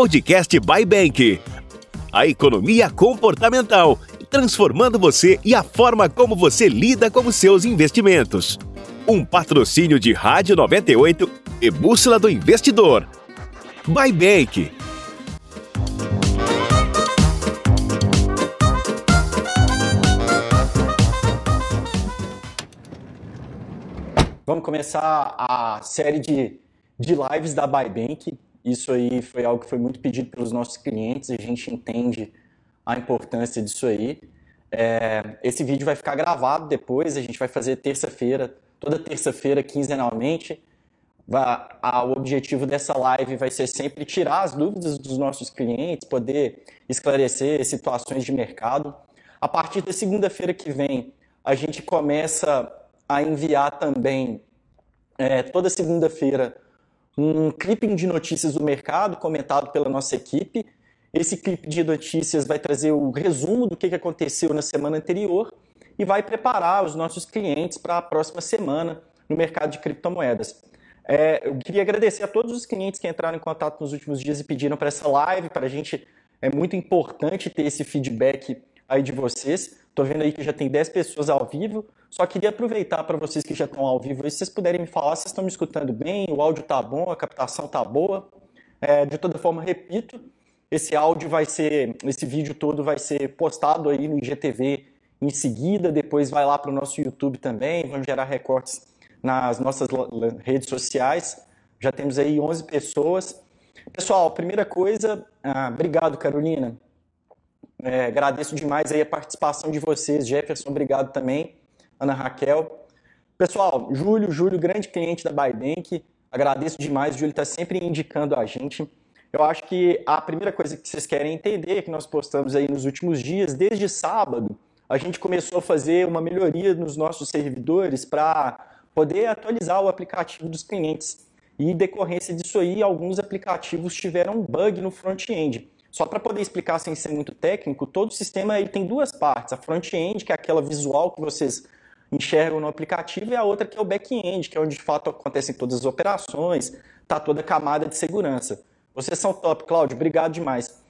Podcast by Bank. A economia comportamental, transformando você e a forma como você lida com os seus investimentos. Um patrocínio de Rádio 98 e Bússola do Investidor. By Bank. Vamos começar a série de, de lives da Bybank. Isso aí foi algo que foi muito pedido pelos nossos clientes, a gente entende a importância disso aí. É, esse vídeo vai ficar gravado depois, a gente vai fazer terça-feira, toda terça-feira, quinzenalmente. A, o objetivo dessa live vai ser sempre tirar as dúvidas dos nossos clientes, poder esclarecer situações de mercado. A partir da segunda-feira que vem, a gente começa a enviar também, é, toda segunda-feira, um clipping de notícias do mercado comentado pela nossa equipe. Esse clipe de notícias vai trazer o resumo do que aconteceu na semana anterior e vai preparar os nossos clientes para a próxima semana no mercado de criptomoedas. É, eu queria agradecer a todos os clientes que entraram em contato nos últimos dias e pediram para essa live. Para a gente é muito importante ter esse feedback aí de vocês. Estou vendo aí que já tem 10 pessoas ao vivo. Só queria aproveitar para vocês que já estão ao vivo, se vocês puderem me falar se estão me escutando bem, o áudio está bom, a captação está boa. É, de toda forma, repito, esse áudio vai ser, esse vídeo todo vai ser postado aí no IGTV em seguida, depois vai lá para o nosso YouTube também, vamos gerar recortes nas nossas redes sociais. Já temos aí 11 pessoas. Pessoal, primeira coisa, ah, obrigado Carolina. É, agradeço demais aí a participação de vocês. Jefferson, obrigado também. Ana Raquel. Pessoal, Júlio, Júlio, grande cliente da Bybank. Agradeço demais. O Júlio está sempre indicando a gente. Eu acho que a primeira coisa que vocês querem entender que nós postamos aí nos últimos dias, desde sábado, a gente começou a fazer uma melhoria nos nossos servidores para poder atualizar o aplicativo dos clientes. E decorrência disso aí, alguns aplicativos tiveram um bug no front-end. Só para poder explicar sem ser muito técnico, todo o sistema ele tem duas partes. A front-end, que é aquela visual que vocês enxergam no aplicativo, e a outra que é o back-end, que é onde de fato acontecem todas as operações, está toda a camada de segurança. Vocês são top, Cláudio, obrigado demais.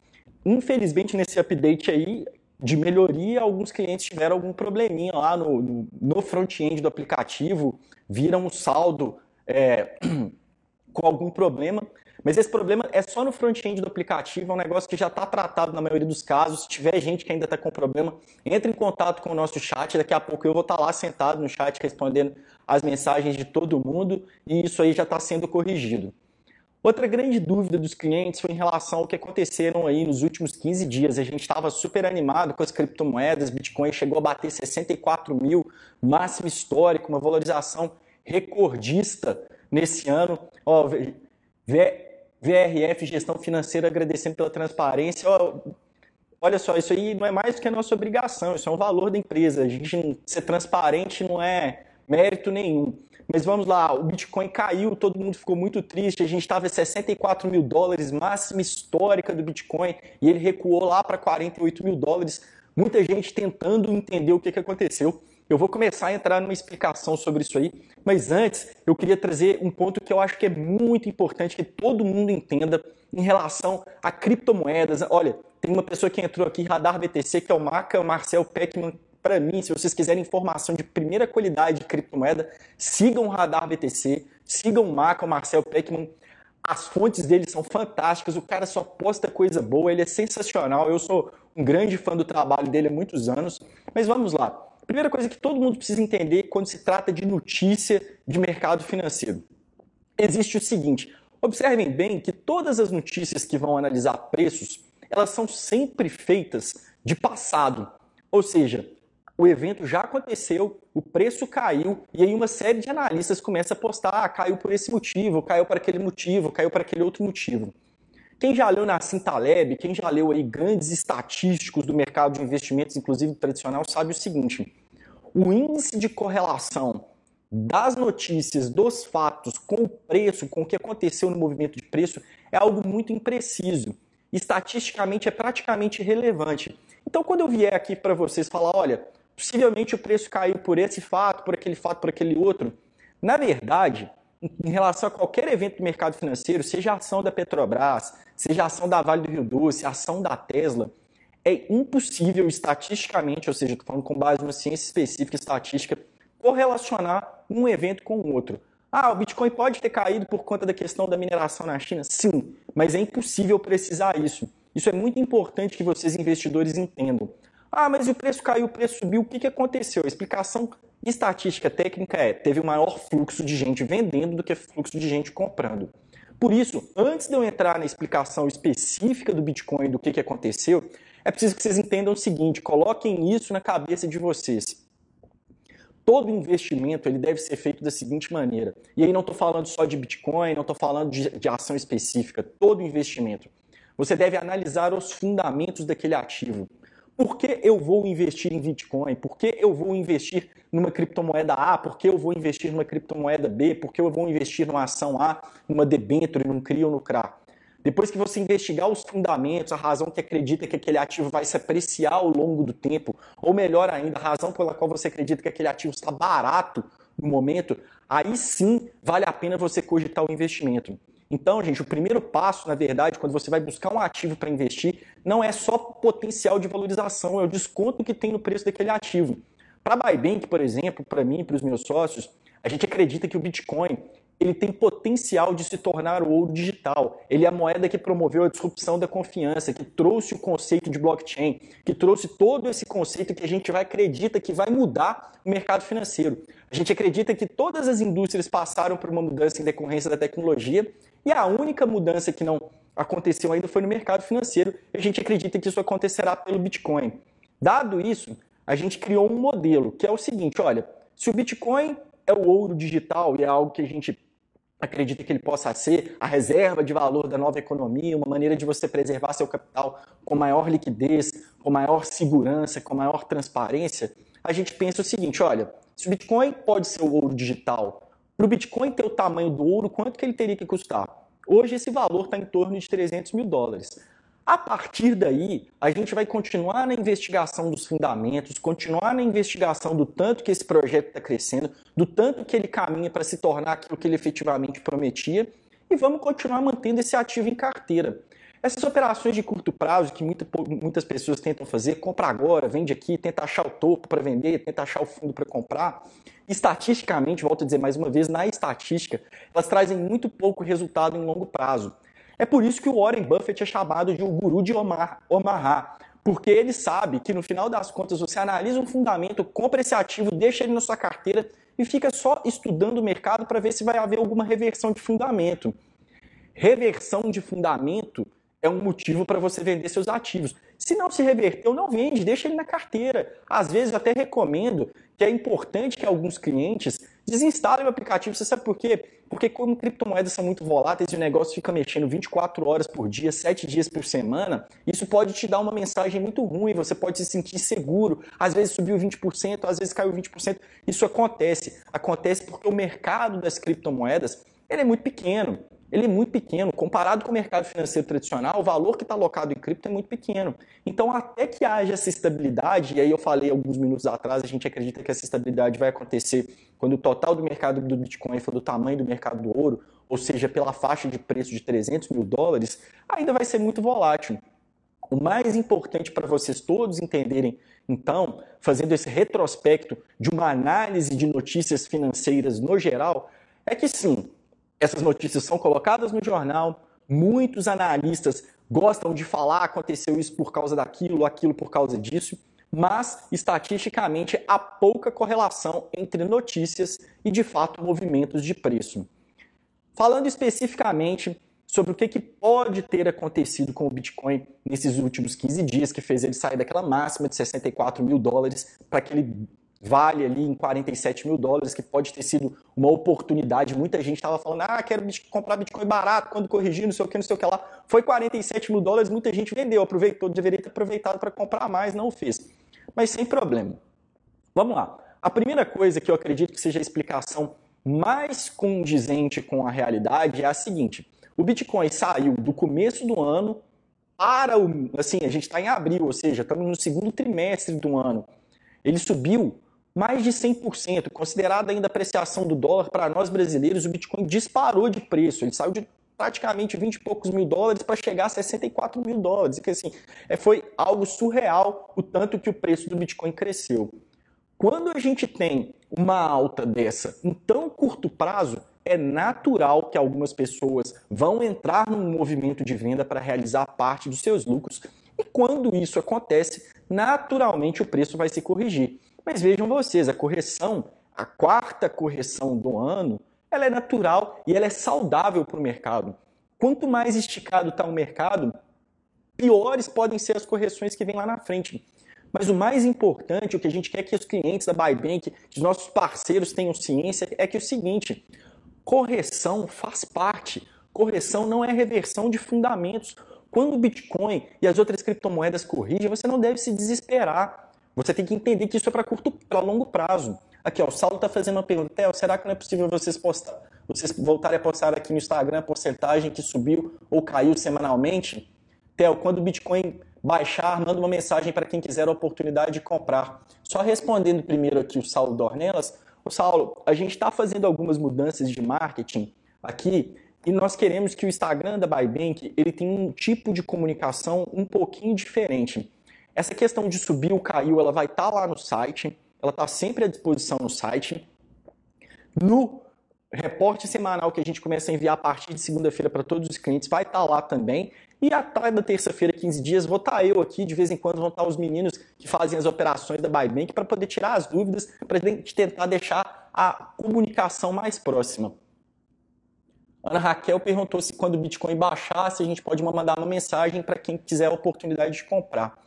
Infelizmente, nesse update aí de melhoria, alguns clientes tiveram algum probleminha lá no, no, no front-end do aplicativo, viram um saldo é, com algum problema. Mas esse problema é só no front-end do aplicativo, é um negócio que já está tratado na maioria dos casos. Se tiver gente que ainda está com problema, entre em contato com o nosso chat. Daqui a pouco eu vou estar tá lá sentado no chat respondendo as mensagens de todo mundo e isso aí já está sendo corrigido. Outra grande dúvida dos clientes foi em relação ao que aconteceram aí nos últimos 15 dias. A gente estava super animado com as criptomoedas, Bitcoin chegou a bater 64 mil, máximo histórico, uma valorização recordista nesse ano. Ó, VRF, gestão financeira, agradecendo pela transparência. Olha só, isso aí não é mais do que a nossa obrigação, isso é um valor da empresa. A gente ser transparente não é mérito nenhum. Mas vamos lá, o Bitcoin caiu, todo mundo ficou muito triste. A gente estava em 64 mil dólares, máxima histórica do Bitcoin, e ele recuou lá para 48 mil dólares. Muita gente tentando entender o que, que aconteceu. Eu vou começar a entrar numa explicação sobre isso aí, mas antes eu queria trazer um ponto que eu acho que é muito importante que todo mundo entenda em relação a criptomoedas. Olha, tem uma pessoa que entrou aqui, Radar BTC, que é o Maca Marcel Peckman. Para mim, se vocês quiserem informação de primeira qualidade de criptomoeda, sigam o Radar BTC, sigam o Maca, o Marcel Peckman. As fontes dele são fantásticas, o cara só posta coisa boa, ele é sensacional. Eu sou um grande fã do trabalho dele há muitos anos. Mas vamos lá primeira coisa que todo mundo precisa entender quando se trata de notícia de mercado financeiro. Existe o seguinte: observem bem que todas as notícias que vão analisar preços, elas são sempre feitas de passado. Ou seja, o evento já aconteceu, o preço caiu, e aí uma série de analistas começa a postar, ah, caiu por esse motivo, caiu por aquele motivo, caiu por aquele outro motivo. Quem já leu Nassim Taleb, quem já leu aí grandes estatísticos do mercado de investimentos, inclusive tradicional, sabe o seguinte: o índice de correlação das notícias, dos fatos com o preço, com o que aconteceu no movimento de preço, é algo muito impreciso. Estatisticamente é praticamente irrelevante. Então, quando eu vier aqui para vocês falar, olha, possivelmente o preço caiu por esse fato, por aquele fato, por aquele outro, na verdade, em relação a qualquer evento do mercado financeiro, seja a ação da Petrobras, seja a ação da Vale do Rio Doce, a ação da Tesla, é impossível estatisticamente, ou seja, estou falando com base numa ciência específica estatística, correlacionar um evento com o outro. Ah, o Bitcoin pode ter caído por conta da questão da mineração na China? Sim, mas é impossível precisar isso. Isso é muito importante que vocês investidores entendam. Ah, mas o preço caiu, o preço subiu, o que, que aconteceu? A explicação estatística técnica é: teve um maior fluxo de gente vendendo do que fluxo de gente comprando. Por isso, antes de eu entrar na explicação específica do Bitcoin, do que, que aconteceu, é preciso que vocês entendam o seguinte: coloquem isso na cabeça de vocês todo investimento ele deve ser feito da seguinte maneira. E aí não estou falando só de Bitcoin, não estou falando de, de ação específica, todo investimento. Você deve analisar os fundamentos daquele ativo. Por que eu vou investir em Bitcoin? Por que eu vou investir numa criptomoeda A? Por que eu vou investir numa criptomoeda B? Por que eu vou investir numa ação A, numa debênture, num CRI ou no CRA? Depois que você investigar os fundamentos, a razão que acredita que aquele ativo vai se apreciar ao longo do tempo, ou melhor ainda, a razão pela qual você acredita que aquele ativo está barato no momento, aí sim vale a pena você cogitar o investimento. Então, gente, o primeiro passo, na verdade, quando você vai buscar um ativo para investir, não é só potencial de valorização, é o desconto que tem no preço daquele ativo. Para a Bybank, por exemplo, para mim e para os meus sócios, a gente acredita que o Bitcoin ele tem potencial de se tornar o ouro digital. Ele é a moeda que promoveu a disrupção da confiança, que trouxe o conceito de blockchain, que trouxe todo esse conceito que a gente vai acredita que vai mudar o mercado financeiro. A gente acredita que todas as indústrias passaram por uma mudança em decorrência da tecnologia e a única mudança que não aconteceu ainda foi no mercado financeiro. A gente acredita que isso acontecerá pelo Bitcoin. Dado isso, a gente criou um modelo que é o seguinte, olha, se o Bitcoin é o ouro digital e é algo que a gente acredita que ele possa ser a reserva de valor da nova economia, uma maneira de você preservar seu capital com maior liquidez, com maior segurança, com maior transparência, a gente pensa o seguinte, olha, se o Bitcoin pode ser o ouro digital, para o Bitcoin ter o tamanho do ouro, quanto que ele teria que custar? Hoje esse valor está em torno de 300 mil dólares. A partir daí, a gente vai continuar na investigação dos fundamentos, continuar na investigação do tanto que esse projeto está crescendo, do tanto que ele caminha para se tornar aquilo que ele efetivamente prometia, e vamos continuar mantendo esse ativo em carteira. Essas operações de curto prazo que muita, muitas pessoas tentam fazer, compra agora, vende aqui, tenta achar o topo para vender, tenta achar o fundo para comprar, estatisticamente, volto a dizer mais uma vez, na estatística, elas trazem muito pouco resultado em longo prazo. É por isso que o Warren Buffett é chamado de o guru de Omaha, porque ele sabe que no final das contas você analisa um fundamento, compra esse ativo, deixa ele na sua carteira e fica só estudando o mercado para ver se vai haver alguma reversão de fundamento. Reversão de fundamento é um motivo para você vender seus ativos. Se não se reverteu, não vende, deixa ele na carteira. Às vezes eu até recomendo que é importante que alguns clientes desinstalem o aplicativo. Você sabe por quê? Porque como criptomoedas são muito voláteis e o negócio fica mexendo 24 horas por dia, 7 dias por semana, isso pode te dar uma mensagem muito ruim, você pode se sentir seguro. Às vezes subiu 20%, às vezes caiu 20%. Isso acontece. Acontece porque o mercado das criptomoedas ele é muito pequeno ele é muito pequeno. Comparado com o mercado financeiro tradicional, o valor que está alocado em cripto é muito pequeno. Então, até que haja essa estabilidade, e aí eu falei alguns minutos atrás, a gente acredita que essa estabilidade vai acontecer quando o total do mercado do Bitcoin for do tamanho do mercado do ouro, ou seja, pela faixa de preço de 300 mil dólares, ainda vai ser muito volátil. O mais importante para vocês todos entenderem, então, fazendo esse retrospecto de uma análise de notícias financeiras no geral, é que sim, essas notícias são colocadas no jornal, muitos analistas gostam de falar aconteceu isso por causa daquilo, aquilo por causa disso, mas estatisticamente há pouca correlação entre notícias e de fato movimentos de preço. Falando especificamente sobre o que, que pode ter acontecido com o Bitcoin nesses últimos 15 dias, que fez ele sair daquela máxima de 64 mil dólares para aquele vale ali em 47 mil dólares, que pode ter sido uma oportunidade. Muita gente estava falando, ah, quero comprar Bitcoin barato, quando corrigir, não sei o que, não sei o que lá. Foi 47 mil dólares, muita gente vendeu, aproveitou, deveria ter aproveitado para comprar mais, não fez. Mas sem problema. Vamos lá. A primeira coisa que eu acredito que seja a explicação mais condizente com a realidade é a seguinte: o Bitcoin saiu do começo do ano para o. Assim, a gente está em abril, ou seja, estamos no segundo trimestre do ano. Ele subiu mais de 100%. Considerada ainda a apreciação do dólar, para nós brasileiros, o Bitcoin disparou de preço. Ele saiu de praticamente 20 e poucos mil dólares para chegar a 64 mil dólares. Que assim, é, foi algo surreal o tanto que o preço do Bitcoin cresceu. Quando a gente tem uma alta dessa em tão curto prazo, é natural que algumas pessoas vão entrar num movimento de venda para realizar parte dos seus lucros. E quando isso acontece, naturalmente o preço vai se corrigir. Mas vejam vocês, a correção, a quarta correção do ano, ela é natural e ela é saudável para o mercado. Quanto mais esticado está o mercado, piores podem ser as correções que vêm lá na frente. Mas o mais importante, o que a gente quer que os clientes da Bybank, que os nossos parceiros tenham ciência, é que é o seguinte: correção faz parte. Correção não é reversão de fundamentos. Quando o Bitcoin e as outras criptomoedas corrigem, você não deve se desesperar. Você tem que entender que isso é para curto, para longo prazo. Aqui, ó, o Saulo está fazendo uma pergunta. Theo, será que não é possível vocês postar, vocês voltarem a postar aqui no Instagram a porcentagem que subiu ou caiu semanalmente? Theo, quando o Bitcoin baixar, manda uma mensagem para quem quiser a oportunidade de comprar. Só respondendo primeiro aqui o Saulo Dornelas. O Saulo, a gente está fazendo algumas mudanças de marketing aqui e nós queremos que o Instagram da Bybank ele tenha um tipo de comunicação um pouquinho diferente. Essa questão de subir ou caiu, ela vai estar tá lá no site, ela está sempre à disposição no site. No reporte semanal que a gente começa a enviar a partir de segunda-feira para todos os clientes, vai estar tá lá também. E atrás da terça-feira, 15 dias, vou estar tá eu aqui, de vez em quando vão estar os meninos que fazem as operações da Bybank para poder tirar as dúvidas, para tentar deixar a comunicação mais próxima. Ana Raquel perguntou se quando o Bitcoin baixasse, a gente pode mandar uma mensagem para quem quiser a oportunidade de comprar.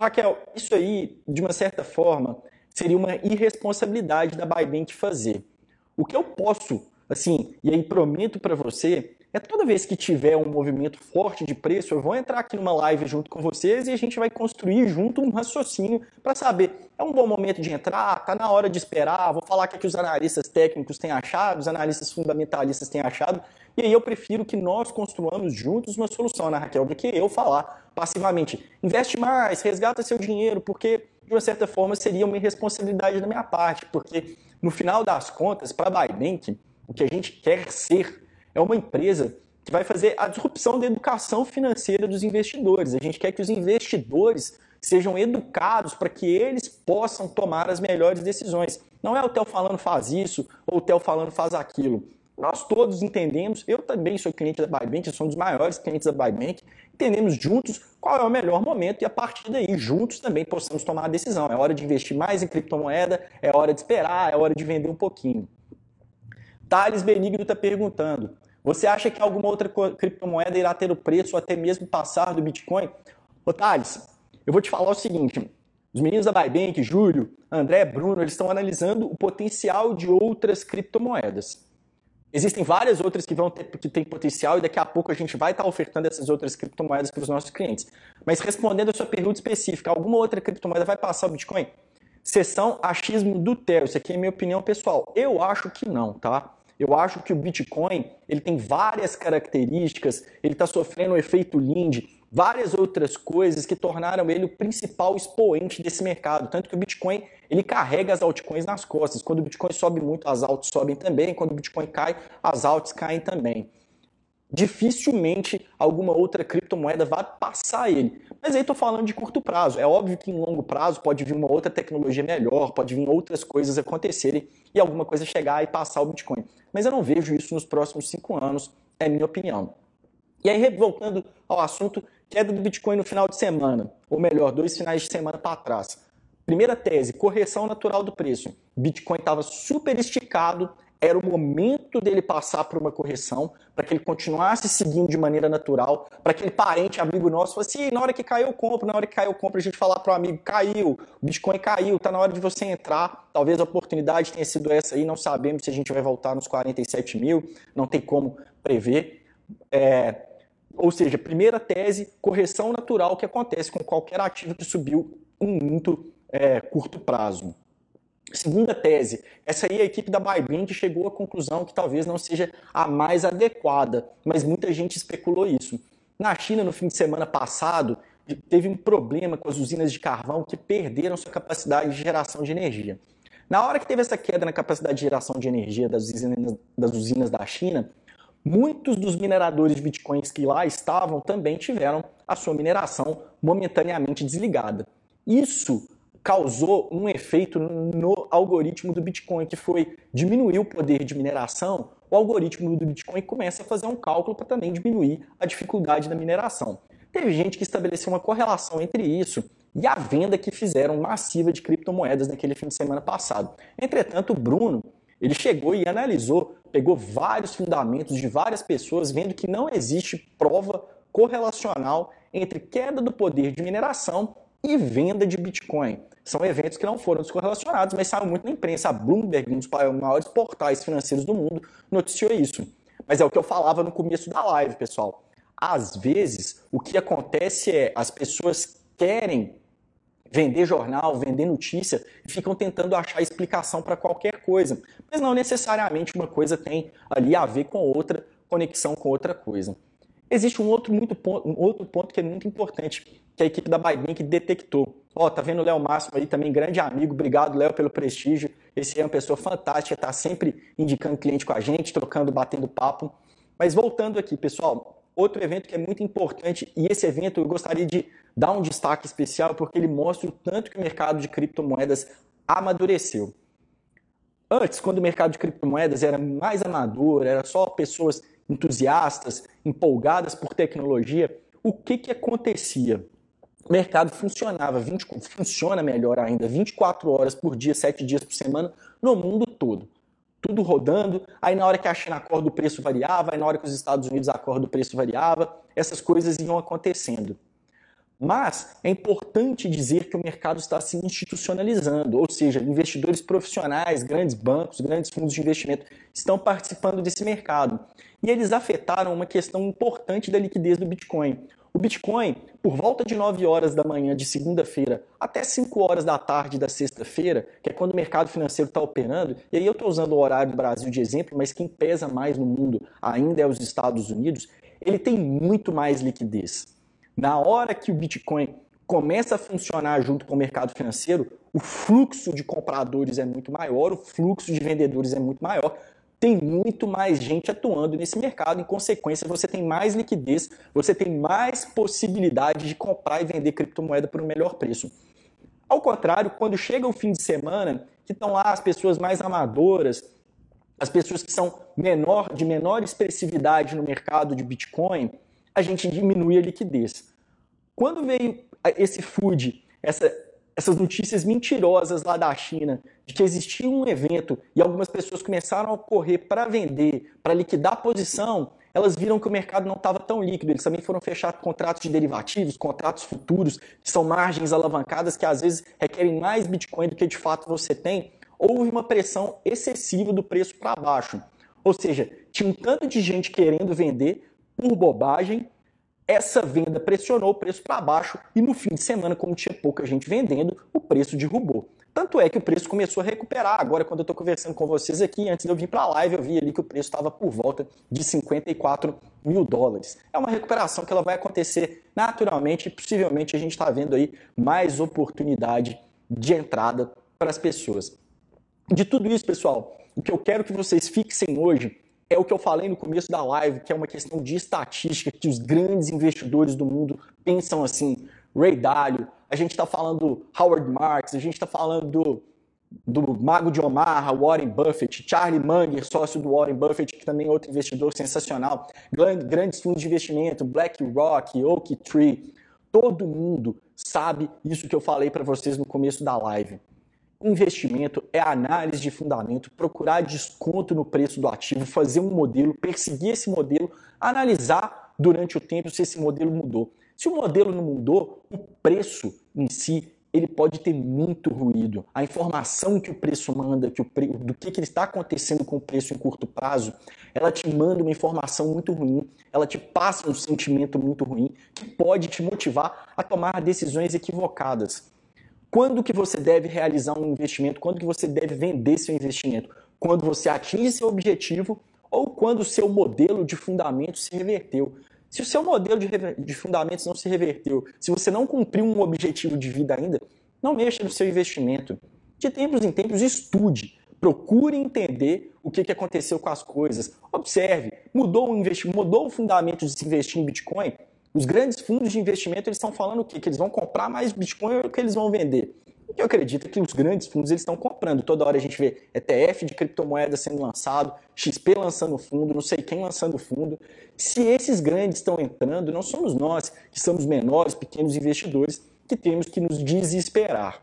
Raquel, isso aí, de uma certa forma, seria uma irresponsabilidade da Bybank fazer. O que eu posso, assim, e aí prometo para você, é toda vez que tiver um movimento forte de preço, eu vou entrar aqui numa live junto com vocês e a gente vai construir junto um raciocínio para saber, é um bom momento de entrar, tá na hora de esperar, vou falar o que, é que os analistas técnicos têm achado, os analistas fundamentalistas têm achado, e aí eu prefiro que nós construamos juntos uma solução, né, Raquel, do que eu falar passivamente, investe mais, resgata seu dinheiro, porque de uma certa forma seria uma irresponsabilidade da minha parte, porque no final das contas, para a Bybank, o que a gente quer ser é uma empresa que vai fazer a disrupção da educação financeira dos investidores. A gente quer que os investidores sejam educados para que eles possam tomar as melhores decisões. Não é o Theo falando faz isso ou o Theo falando faz aquilo. Nós todos entendemos, eu também sou cliente da Bybank, eu sou um dos maiores clientes da Bybank, entendemos juntos qual é o melhor momento e a partir daí, juntos também possamos tomar a decisão. É hora de investir mais em criptomoeda, é hora de esperar, é hora de vender um pouquinho. Thales Benigno está perguntando: você acha que alguma outra criptomoeda irá ter o preço ou até mesmo passar do Bitcoin? Ô Thales, eu vou te falar o seguinte: os meninos da Bybank, Júlio, André, Bruno, eles estão analisando o potencial de outras criptomoedas. Existem várias outras que vão ter que tem potencial e daqui a pouco a gente vai estar ofertando essas outras criptomoedas para os nossos clientes. Mas respondendo a sua pergunta específica, alguma outra criptomoeda vai passar o Bitcoin? Sessão achismo do Theo, isso aqui é minha opinião pessoal. Eu acho que não, tá? Eu acho que o Bitcoin ele tem várias características, ele está sofrendo o efeito Lindy, várias outras coisas que tornaram ele o principal expoente desse mercado. Tanto que o Bitcoin ele carrega as altcoins nas costas. Quando o Bitcoin sobe muito, as altas sobem também. Quando o Bitcoin cai, as altas caem também. Dificilmente alguma outra criptomoeda vai passar ele. Mas aí estou falando de curto prazo. É óbvio que em longo prazo pode vir uma outra tecnologia melhor, pode vir outras coisas acontecerem e alguma coisa chegar e passar o Bitcoin. Mas eu não vejo isso nos próximos cinco anos, é minha opinião. E aí, voltando ao assunto, queda do Bitcoin no final de semana, ou melhor, dois finais de semana para trás. Primeira tese, correção natural do preço. Bitcoin estava super esticado, era o momento dele passar por uma correção, para que ele continuasse seguindo de maneira natural, para aquele parente, amigo nosso, fosse assim, na hora que caiu eu compro, na hora que caiu eu compro, a gente falar para o amigo, caiu, o Bitcoin caiu, está na hora de você entrar, talvez a oportunidade tenha sido essa aí, não sabemos se a gente vai voltar nos 47 mil, não tem como prever. É, ou seja, primeira tese, correção natural que acontece com qualquer ativo que subiu em muito é, curto prazo. Segunda tese, essa aí a equipe da Bybank chegou à conclusão que talvez não seja a mais adequada, mas muita gente especulou isso. Na China, no fim de semana passado, teve um problema com as usinas de carvão que perderam sua capacidade de geração de energia. Na hora que teve essa queda na capacidade de geração de energia das usinas, das usinas da China, muitos dos mineradores de bitcoins que lá estavam também tiveram a sua mineração momentaneamente desligada. Isso causou um efeito no algoritmo do Bitcoin, que foi diminuir o poder de mineração. O algoritmo do Bitcoin começa a fazer um cálculo para também diminuir a dificuldade da mineração. Teve gente que estabeleceu uma correlação entre isso e a venda que fizeram massiva de criptomoedas naquele fim de semana passado. Entretanto, o Bruno, ele chegou e analisou, pegou vários fundamentos de várias pessoas, vendo que não existe prova correlacional entre queda do poder de mineração e venda de Bitcoin. São eventos que não foram descorrelacionados, mas saiu muito na imprensa. A Bloomberg, um dos maiores portais financeiros do mundo, noticiou isso. Mas é o que eu falava no começo da live, pessoal. Às vezes, o que acontece é as pessoas querem vender jornal, vender notícia ficam tentando achar explicação para qualquer coisa. Mas não necessariamente uma coisa tem ali a ver com outra, conexão com outra coisa. Existe um outro, muito ponto, um outro ponto que é muito importante, que a equipe da Bybink detectou. Ó, oh, tá vendo o Léo Máximo aí também, grande amigo. Obrigado, Léo, pelo prestígio. Esse é uma pessoa fantástica, tá sempre indicando cliente com a gente, trocando, batendo papo. Mas voltando aqui, pessoal, outro evento que é muito importante, e esse evento eu gostaria de dar um destaque especial, porque ele mostra o tanto que o mercado de criptomoedas amadureceu. Antes, quando o mercado de criptomoedas era mais amador, era só pessoas entusiastas, empolgadas por tecnologia, o que, que acontecia? O mercado funcionava, 20, funciona melhor ainda, 24 horas por dia, 7 dias por semana, no mundo todo. Tudo rodando, aí na hora que a China acorda o preço variava, aí na hora que os Estados Unidos acordam o preço variava, essas coisas iam acontecendo. Mas é importante dizer que o mercado está se institucionalizando, ou seja, investidores profissionais, grandes bancos, grandes fundos de investimento estão participando desse mercado. E eles afetaram uma questão importante da liquidez do Bitcoin. O Bitcoin, por volta de 9 horas da manhã de segunda-feira até 5 horas da tarde da sexta-feira, que é quando o mercado financeiro está operando, e aí eu estou usando o horário do Brasil de exemplo, mas quem pesa mais no mundo ainda é os Estados Unidos, ele tem muito mais liquidez. Na hora que o Bitcoin começa a funcionar junto com o mercado financeiro, o fluxo de compradores é muito maior, o fluxo de vendedores é muito maior, tem muito mais gente atuando nesse mercado, em consequência, você tem mais liquidez, você tem mais possibilidade de comprar e vender criptomoeda por um melhor preço. Ao contrário, quando chega o fim de semana, que estão lá as pessoas mais amadoras, as pessoas que são menor, de menor expressividade no mercado de Bitcoin, a gente diminui a liquidez. Quando veio esse food, essa, essas notícias mentirosas lá da China, de que existia um evento e algumas pessoas começaram a correr para vender, para liquidar a posição, elas viram que o mercado não estava tão líquido. Eles também foram fechar contratos de derivativos, contratos futuros, que são margens alavancadas que às vezes requerem mais Bitcoin do que de fato você tem. Houve uma pressão excessiva do preço para baixo. Ou seja, tinha um tanto de gente querendo vender, por bobagem, essa venda pressionou o preço para baixo e no fim de semana, como tinha pouca gente vendendo, o preço derrubou. Tanto é que o preço começou a recuperar. Agora, quando eu estou conversando com vocês aqui, antes de eu vir para a live, eu vi ali que o preço estava por volta de 54 mil dólares. É uma recuperação que ela vai acontecer naturalmente e possivelmente a gente está vendo aí mais oportunidade de entrada para as pessoas. De tudo isso, pessoal, o que eu quero que vocês fixem hoje é o que eu falei no começo da live, que é uma questão de estatística, que os grandes investidores do mundo pensam assim. Ray Dalio, a gente está falando do Howard Marks, a gente está falando do, do Mago de Omaha, Warren Buffett, Charlie Munger, sócio do Warren Buffett, que também é outro investidor sensacional, grandes fundos de investimento, BlackRock, Oak Tree, todo mundo sabe isso que eu falei para vocês no começo da live. Investimento é análise de fundamento, procurar desconto no preço do ativo, fazer um modelo, perseguir esse modelo, analisar durante o tempo se esse modelo mudou. Se o modelo não mudou, o preço em si ele pode ter muito ruído. A informação que o preço manda, que o pre... do que, que está acontecendo com o preço em curto prazo, ela te manda uma informação muito ruim, ela te passa um sentimento muito ruim, que pode te motivar a tomar decisões equivocadas. Quando que você deve realizar um investimento? Quando que você deve vender seu investimento? Quando você atinge seu objetivo ou quando o seu modelo de fundamentos se reverteu? Se o seu modelo de, de fundamentos não se reverteu, se você não cumpriu um objetivo de vida ainda, não mexa no seu investimento. De tempos em tempos, estude. Procure entender o que, aconteceu com as coisas. Observe, mudou o mudou o fundamento de se investir em Bitcoin. Os grandes fundos de investimento eles estão falando o quê? Que eles vão comprar mais Bitcoin ou que eles vão vender? eu acredito que os grandes fundos eles estão comprando. Toda hora a gente vê ETF de criptomoeda sendo lançado, XP lançando fundo, não sei quem lançando fundo. Se esses grandes estão entrando, não somos nós, que somos menores, pequenos investidores, que temos que nos desesperar.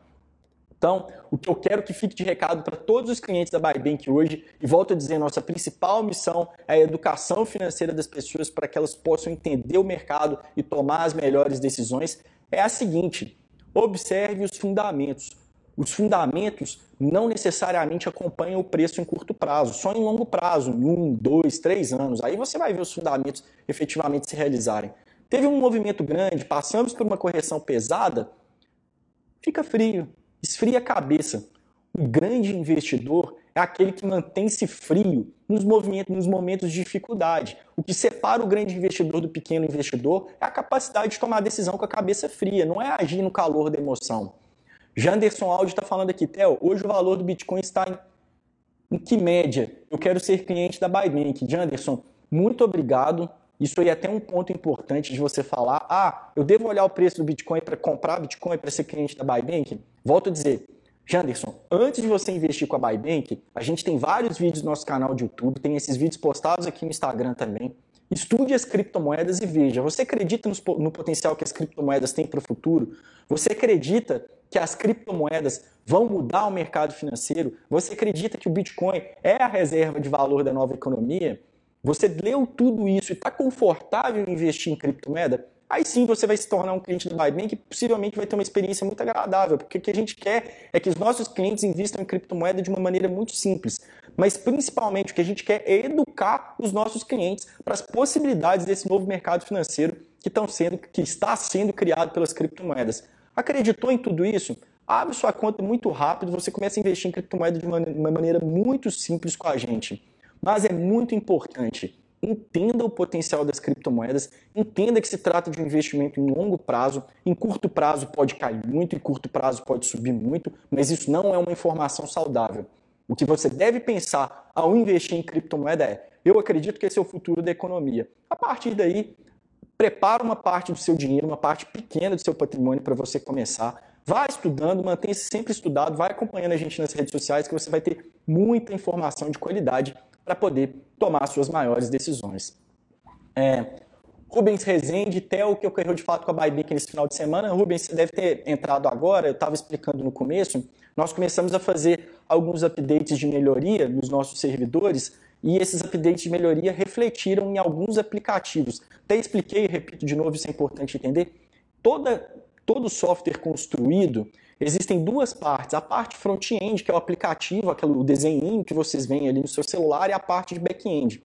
Então, o que eu quero que fique de recado para todos os clientes da Bybank hoje, e volto a dizer, nossa principal missão é a educação financeira das pessoas para que elas possam entender o mercado e tomar as melhores decisões, é a seguinte: Observe os fundamentos. Os fundamentos não necessariamente acompanham o preço em curto prazo, só em longo prazo, em um, dois, três anos. Aí você vai ver os fundamentos efetivamente se realizarem. Teve um movimento grande, passamos por uma correção pesada, fica frio, esfria a cabeça. O grande investidor é aquele que mantém-se frio nos, movimentos, nos momentos de dificuldade. O que separa o grande investidor do pequeno investidor é a capacidade de tomar decisão com a cabeça fria, não é agir no calor da emoção. Janderson Aldi está falando aqui, Theo, hoje o valor do Bitcoin está em, em que média? Eu quero ser cliente da Bybank. Janderson, muito obrigado. Isso aí é até um ponto importante de você falar. Ah, eu devo olhar o preço do Bitcoin para comprar Bitcoin para ser cliente da Bybank? Volto a dizer, Janderson, antes de você investir com a Bybank, a gente tem vários vídeos no nosso canal de YouTube, tem esses vídeos postados aqui no Instagram também. Estude as criptomoedas e veja. Você acredita no potencial que as criptomoedas têm para o futuro? Você acredita que as criptomoedas vão mudar o mercado financeiro? Você acredita que o Bitcoin é a reserva de valor da nova economia? Você leu tudo isso e está confortável em investir em criptomoeda? Aí sim você vai se tornar um cliente do Bybank que possivelmente vai ter uma experiência muito agradável, porque o que a gente quer é que os nossos clientes invistam em criptomoeda de uma maneira muito simples, mas principalmente o que a gente quer é educar os nossos clientes para as possibilidades desse novo mercado financeiro que, estão sendo, que está sendo criado pelas criptomoedas. Acreditou em tudo isso? Abre sua conta muito rápido, você começa a investir em criptomoeda de uma maneira muito simples com a gente. Mas é muito importante entenda o potencial das criptomoedas, entenda que se trata de um investimento em longo prazo, em curto prazo pode cair muito, em curto prazo pode subir muito, mas isso não é uma informação saudável. O que você deve pensar ao investir em criptomoeda é: eu acredito que esse é o futuro da economia. A partir daí, prepara uma parte do seu dinheiro, uma parte pequena do seu patrimônio para você começar. Vá estudando, mantenha-se sempre estudado, vai acompanhando a gente nas redes sociais que você vai ter muita informação de qualidade para poder tomar suas maiores decisões. É, Rubens Rezende, Theo, que ocorreu de fato com a Bybic nesse final de semana. Rubens, você deve ter entrado agora, eu estava explicando no começo. Nós começamos a fazer alguns updates de melhoria nos nossos servidores e esses updates de melhoria refletiram em alguns aplicativos. Até expliquei, repito de novo, isso é importante entender. Toda, todo software construído, existem duas partes. A parte front-end, que é o aplicativo, aquele desenho que vocês veem ali no seu celular, e a parte de back-end.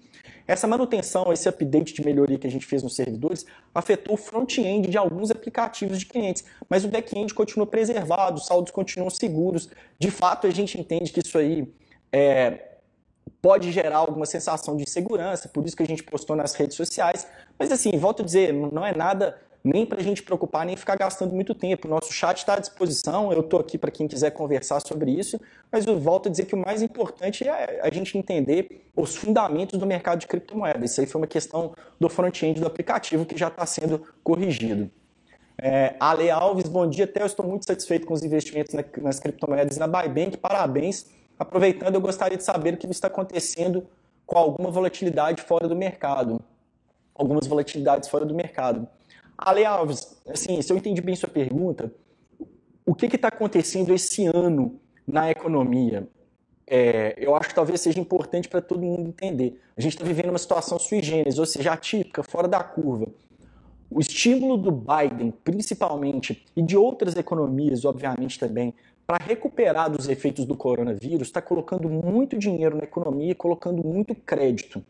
Essa manutenção, esse update de melhoria que a gente fez nos servidores, afetou o front-end de alguns aplicativos de clientes, mas o back-end continua preservado, os saldos continuam seguros. De fato, a gente entende que isso aí é, pode gerar alguma sensação de insegurança, por isso que a gente postou nas redes sociais. Mas assim, volto a dizer, não é nada nem para a gente preocupar, nem ficar gastando muito tempo. O nosso chat está à disposição, eu estou aqui para quem quiser conversar sobre isso, mas eu volto a dizer que o mais importante é a gente entender os fundamentos do mercado de criptomoedas. Isso aí foi uma questão do front-end do aplicativo que já está sendo corrigido. É, Ale Alves, bom dia. Eu estou muito satisfeito com os investimentos nas criptomoedas na Bybank. Parabéns. Aproveitando, eu gostaria de saber o que está acontecendo com alguma volatilidade fora do mercado. Algumas volatilidades fora do mercado. Ale Alves, assim, se eu entendi bem sua pergunta, o que está acontecendo esse ano na economia? É, eu acho que talvez seja importante para todo mundo entender. A gente está vivendo uma situação sui generis, ou seja, atípica, fora da curva. O estímulo do Biden, principalmente, e de outras economias, obviamente também, para recuperar dos efeitos do coronavírus, está colocando muito dinheiro na economia e colocando muito crédito.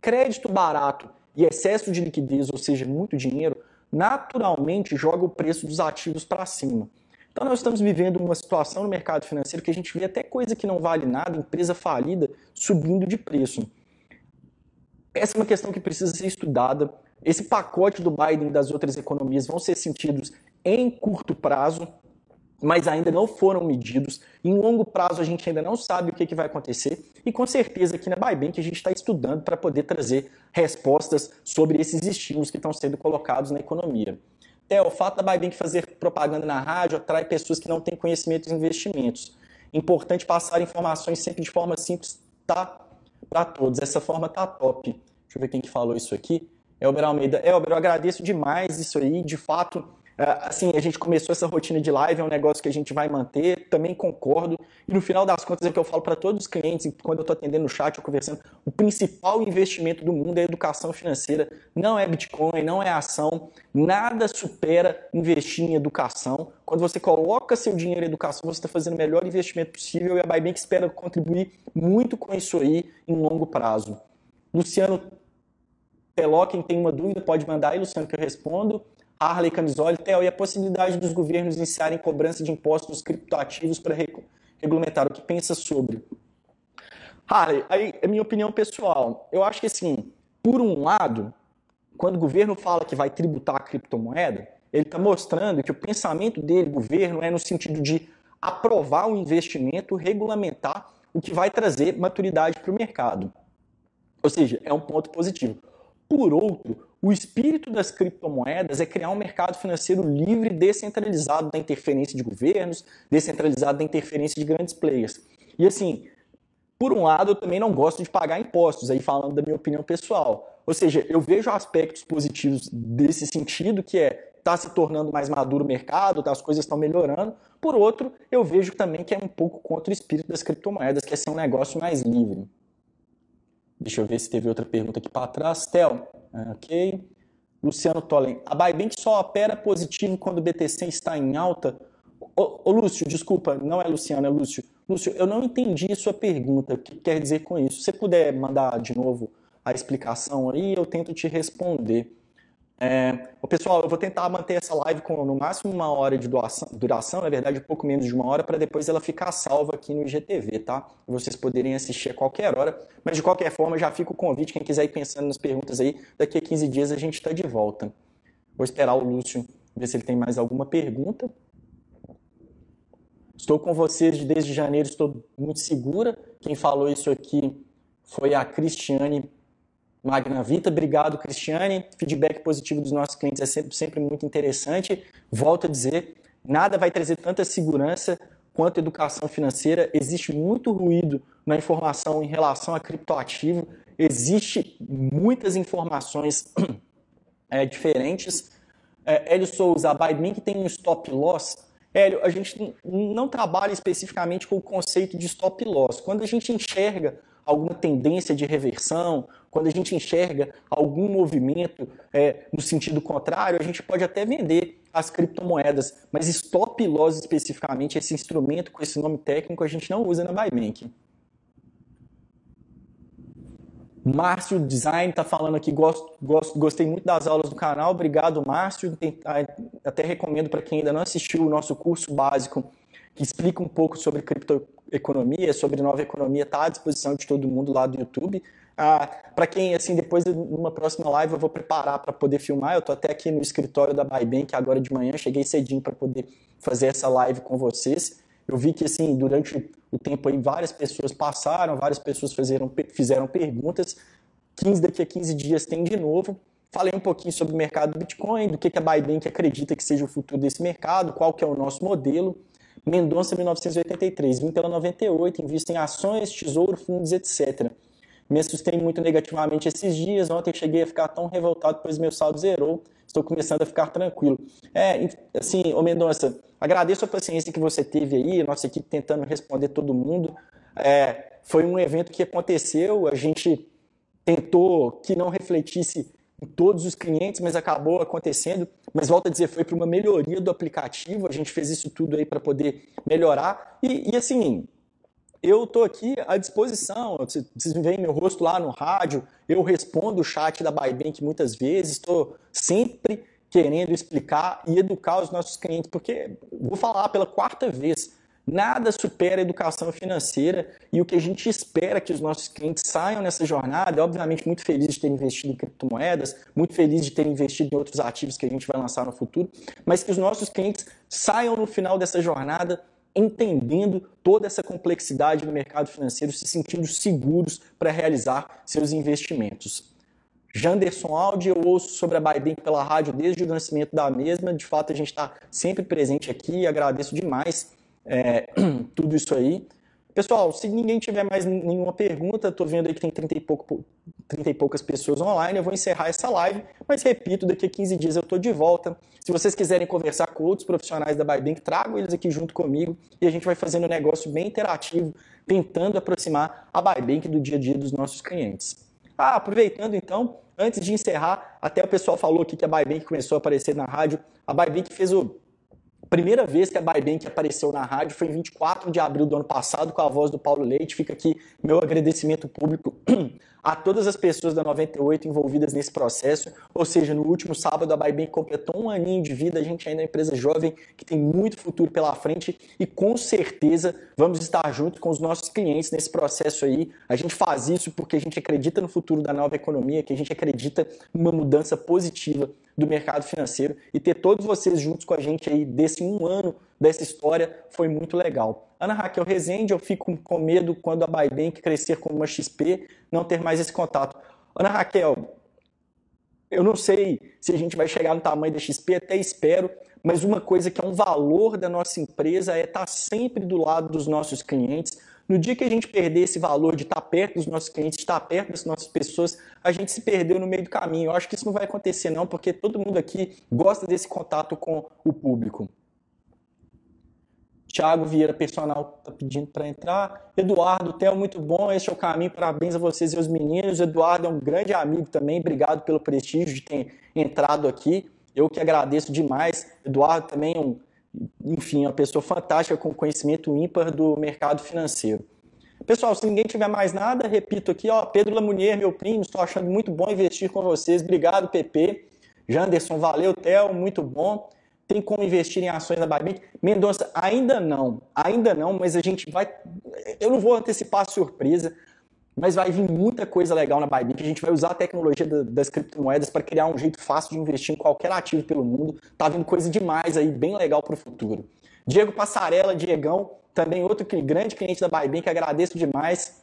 Crédito barato e excesso de liquidez, ou seja, muito dinheiro, naturalmente joga o preço dos ativos para cima. Então nós estamos vivendo uma situação no mercado financeiro que a gente vê até coisa que não vale nada, empresa falida, subindo de preço. Essa é uma questão que precisa ser estudada. Esse pacote do Biden e das outras economias vão ser sentidos em curto prazo. Mas ainda não foram medidos. Em longo prazo, a gente ainda não sabe o que, que vai acontecer. E com certeza aqui na Baibank a gente está estudando para poder trazer respostas sobre esses estímulos que estão sendo colocados na economia. Theo, o fato da Baibank fazer propaganda na rádio atrai pessoas que não têm conhecimento dos investimentos. Importante passar informações sempre de forma simples, tá? Para todos. Essa forma tá top. Deixa eu ver quem que falou isso aqui. Elber Almeida. Elber, eu agradeço demais isso aí. De fato, é, assim, a gente começou essa rotina de live, é um negócio que a gente vai manter, também concordo. E no final das contas é o que eu falo para todos os clientes, quando eu estou atendendo no chat ou conversando, o principal investimento do mundo é a educação financeira. Não é Bitcoin, não é ação. Nada supera investir em educação. Quando você coloca seu dinheiro em educação, você está fazendo o melhor investimento possível e a Bybank espera contribuir muito com isso aí em longo prazo. Luciano Teló, quem tem uma dúvida, pode mandar aí, Luciano, que eu respondo. Harley Camisoli, Theo, e a possibilidade dos governos iniciarem cobrança de impostos nos criptoativos para regulamentar. O que pensa sobre? Harley, aí é minha opinião pessoal. Eu acho que assim, por um lado, quando o governo fala que vai tributar a criptomoeda, ele está mostrando que o pensamento dele, governo, é no sentido de aprovar o investimento, regulamentar o que vai trazer maturidade para o mercado. Ou seja, é um ponto positivo. Por outro, o espírito das criptomoedas é criar um mercado financeiro livre, descentralizado da interferência de governos, descentralizado da interferência de grandes players. E assim, por um lado, eu também não gosto de pagar impostos, aí falando da minha opinião pessoal. Ou seja, eu vejo aspectos positivos desse sentido, que é está se tornando mais maduro o mercado, tá, as coisas estão melhorando. Por outro, eu vejo também que é um pouco contra o espírito das criptomoedas, que é ser um negócio mais livre. Deixa eu ver se teve outra pergunta aqui para trás. Tel, ah, ok. Luciano Tollen, a Baibank só opera positivo quando o BTC está em alta? Ô, ô, Lúcio, desculpa, não é Luciano, é Lúcio. Lúcio, eu não entendi sua pergunta. O que quer dizer com isso? Se você puder mandar de novo a explicação aí, eu tento te responder. É, pessoal, eu vou tentar manter essa live com no máximo uma hora de doação, duração, na verdade, um pouco menos de uma hora, para depois ela ficar salva aqui no IGTV, tá? Vocês poderem assistir a qualquer hora. Mas de qualquer forma, já fica o convite, quem quiser ir pensando nas perguntas aí, daqui a 15 dias a gente está de volta. Vou esperar o Lúcio ver se ele tem mais alguma pergunta. Estou com vocês desde janeiro, estou muito segura. Quem falou isso aqui foi a Cristiane Magna Vita. Obrigado, Cristiane. Feedback positivo dos nossos clientes é sempre, sempre muito interessante. Volto a dizer, nada vai trazer tanta segurança quanto educação financeira. Existe muito ruído na informação em relação a criptoativo. Existe muitas informações é, diferentes. É, Hélio Souza, a Bybink tem um stop loss. Hélio, a gente não trabalha especificamente com o conceito de stop loss. Quando a gente enxerga alguma tendência de reversão, quando a gente enxerga algum movimento é, no sentido contrário, a gente pode até vender as criptomoedas, mas stop loss especificamente, esse instrumento com esse nome técnico, a gente não usa na Buybank. Márcio Design está falando aqui, gosto, gosto, gostei muito das aulas do canal, obrigado Márcio. Até recomendo para quem ainda não assistiu o nosso curso básico que explica um pouco sobre criptoeconomia, sobre nova economia, está à disposição de todo mundo lá do YouTube. Ah, para quem, assim, depois, numa próxima live, eu vou preparar para poder filmar. Eu estou até aqui no escritório da Buybank agora de manhã, cheguei cedinho para poder fazer essa live com vocês. Eu vi que, assim, durante o tempo aí, várias pessoas passaram, várias pessoas fizeram, fizeram perguntas. 15, daqui a 15 dias tem de novo. Falei um pouquinho sobre o mercado do Bitcoin, do que, que a Buybank acredita que seja o futuro desse mercado, qual que é o nosso modelo. Mendonça 1983, vim pela 98, invisto em ações, tesouro, fundos, etc. Me assustei muito negativamente esses dias. Ontem cheguei a ficar tão revoltado, pois meu saldo zerou. Estou começando a ficar tranquilo. É, assim, ô Mendonça, agradeço a paciência que você teve aí, nossa equipe tentando responder todo mundo. É, foi um evento que aconteceu, a gente tentou que não refletisse em todos os clientes, mas acabou acontecendo. Mas volto a dizer, foi para uma melhoria do aplicativo, a gente fez isso tudo aí para poder melhorar. E, e assim, eu estou aqui à disposição. Vocês veem meu rosto lá no rádio, eu respondo o chat da Buybank muitas vezes, estou sempre querendo explicar e educar os nossos clientes, porque vou falar pela quarta vez, Nada supera a educação financeira e o que a gente espera que os nossos clientes saiam nessa jornada, é obviamente muito feliz de ter investido em criptomoedas, muito feliz de ter investido em outros ativos que a gente vai lançar no futuro, mas que os nossos clientes saiam no final dessa jornada entendendo toda essa complexidade do mercado financeiro, se sentindo seguros para realizar seus investimentos. Janderson Aldi, eu ouço sobre a Baibank pela rádio desde o nascimento da mesma. De fato, a gente está sempre presente aqui e agradeço demais é, tudo isso aí. Pessoal, se ninguém tiver mais nenhuma pergunta, estou vendo aí que tem 30 e, pouco, 30 e poucas pessoas online, eu vou encerrar essa live, mas repito, daqui a 15 dias eu estou de volta. Se vocês quiserem conversar com outros profissionais da Baibank, trago eles aqui junto comigo e a gente vai fazendo um negócio bem interativo, tentando aproximar a Baibank do dia a dia dos nossos clientes. Ah, aproveitando então, antes de encerrar, até o pessoal falou aqui que a Baibank começou a aparecer na rádio. A Baibank fez o primeira vez que a Baibank apareceu na rádio foi em 24 de abril do ano passado com a voz do Paulo Leite. Fica aqui meu agradecimento público a todas as pessoas da 98 envolvidas nesse processo. Ou seja, no último sábado a Baibank completou um aninho de vida. A gente ainda é uma empresa jovem que tem muito futuro pela frente e com certeza vamos estar junto com os nossos clientes nesse processo aí. A gente faz isso porque a gente acredita no futuro da nova economia, que a gente acredita numa mudança positiva do mercado financeiro e ter todos vocês juntos com a gente aí desse um ano dessa história foi muito legal. Ana Raquel Rezende, eu fico com medo quando a Baibank crescer como uma XP, não ter mais esse contato. Ana Raquel, eu não sei se a gente vai chegar no tamanho da XP, até espero, mas uma coisa que é um valor da nossa empresa é estar sempre do lado dos nossos clientes. No dia que a gente perder esse valor de estar perto dos nossos clientes, estar perto das nossas pessoas, a gente se perdeu no meio do caminho. Eu acho que isso não vai acontecer não, porque todo mundo aqui gosta desse contato com o público. Tiago Vieira, personal, está pedindo para entrar. Eduardo, Theo, muito bom. Este é o caminho. Parabéns a vocês e aos meninos. Eduardo é um grande amigo também. Obrigado pelo prestígio de ter entrado aqui. Eu que agradeço demais. Eduardo também é um, enfim, uma pessoa fantástica com conhecimento ímpar do mercado financeiro. Pessoal, se ninguém tiver mais nada, repito aqui, ó, Pedro Lamunier, meu primo, estou achando muito bom investir com vocês. Obrigado, PP. Janderson, valeu, Theo, muito bom. Tem como investir em ações da Bybit? Mendonça, ainda não, ainda não, mas a gente vai. Eu não vou antecipar a surpresa, mas vai vir muita coisa legal na Bybit. A gente vai usar a tecnologia das criptomoedas para criar um jeito fácil de investir em qualquer ativo pelo mundo. Tá vindo coisa demais aí, bem legal para o futuro. Diego Passarela, Diegão, também outro grande cliente da Bybit, agradeço demais.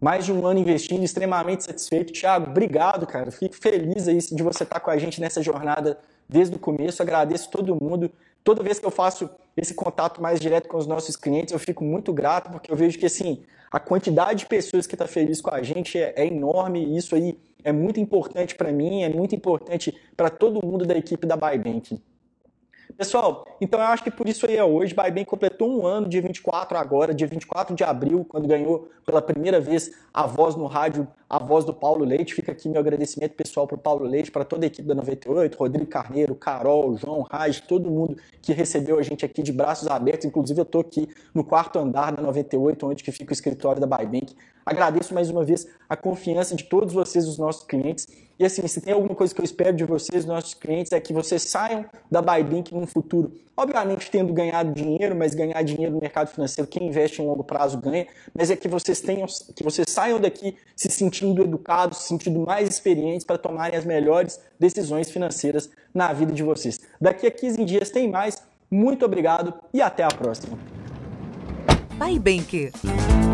Mais de um ano investindo, extremamente satisfeito. Thiago, obrigado, cara. Fico feliz aí de você estar com a gente nessa jornada desde o começo. Agradeço todo mundo. Toda vez que eu faço esse contato mais direto com os nossos clientes, eu fico muito grato, porque eu vejo que assim, a quantidade de pessoas que está feliz com a gente é, é enorme e isso aí é muito importante para mim, é muito importante para todo mundo da equipe da Bybank. Pessoal, então eu acho que por isso aí é hoje. Baibank completou um ano, dia 24 agora, dia 24 de abril, quando ganhou pela primeira vez a voz no rádio, a voz do Paulo Leite. Fica aqui meu agradecimento pessoal para o Paulo Leite, para toda a equipe da 98, Rodrigo Carneiro, Carol, João, Raj, todo mundo que recebeu a gente aqui de braços abertos. Inclusive eu estou aqui no quarto andar da 98, onde que fica o escritório da Baibank. Agradeço mais uma vez a confiança de todos vocês, os nossos clientes. E assim, se tem alguma coisa que eu espero de vocês, nossos clientes, é que vocês saiam da Bybink no futuro. Obviamente tendo ganhado dinheiro, mas ganhar dinheiro no mercado financeiro, quem investe em longo prazo ganha, mas é que vocês tenham, que vocês saiam daqui se sentindo educados, se sentindo mais experientes para tomarem as melhores decisões financeiras na vida de vocês. Daqui a 15 dias tem mais. Muito obrigado e até a próxima. Bye.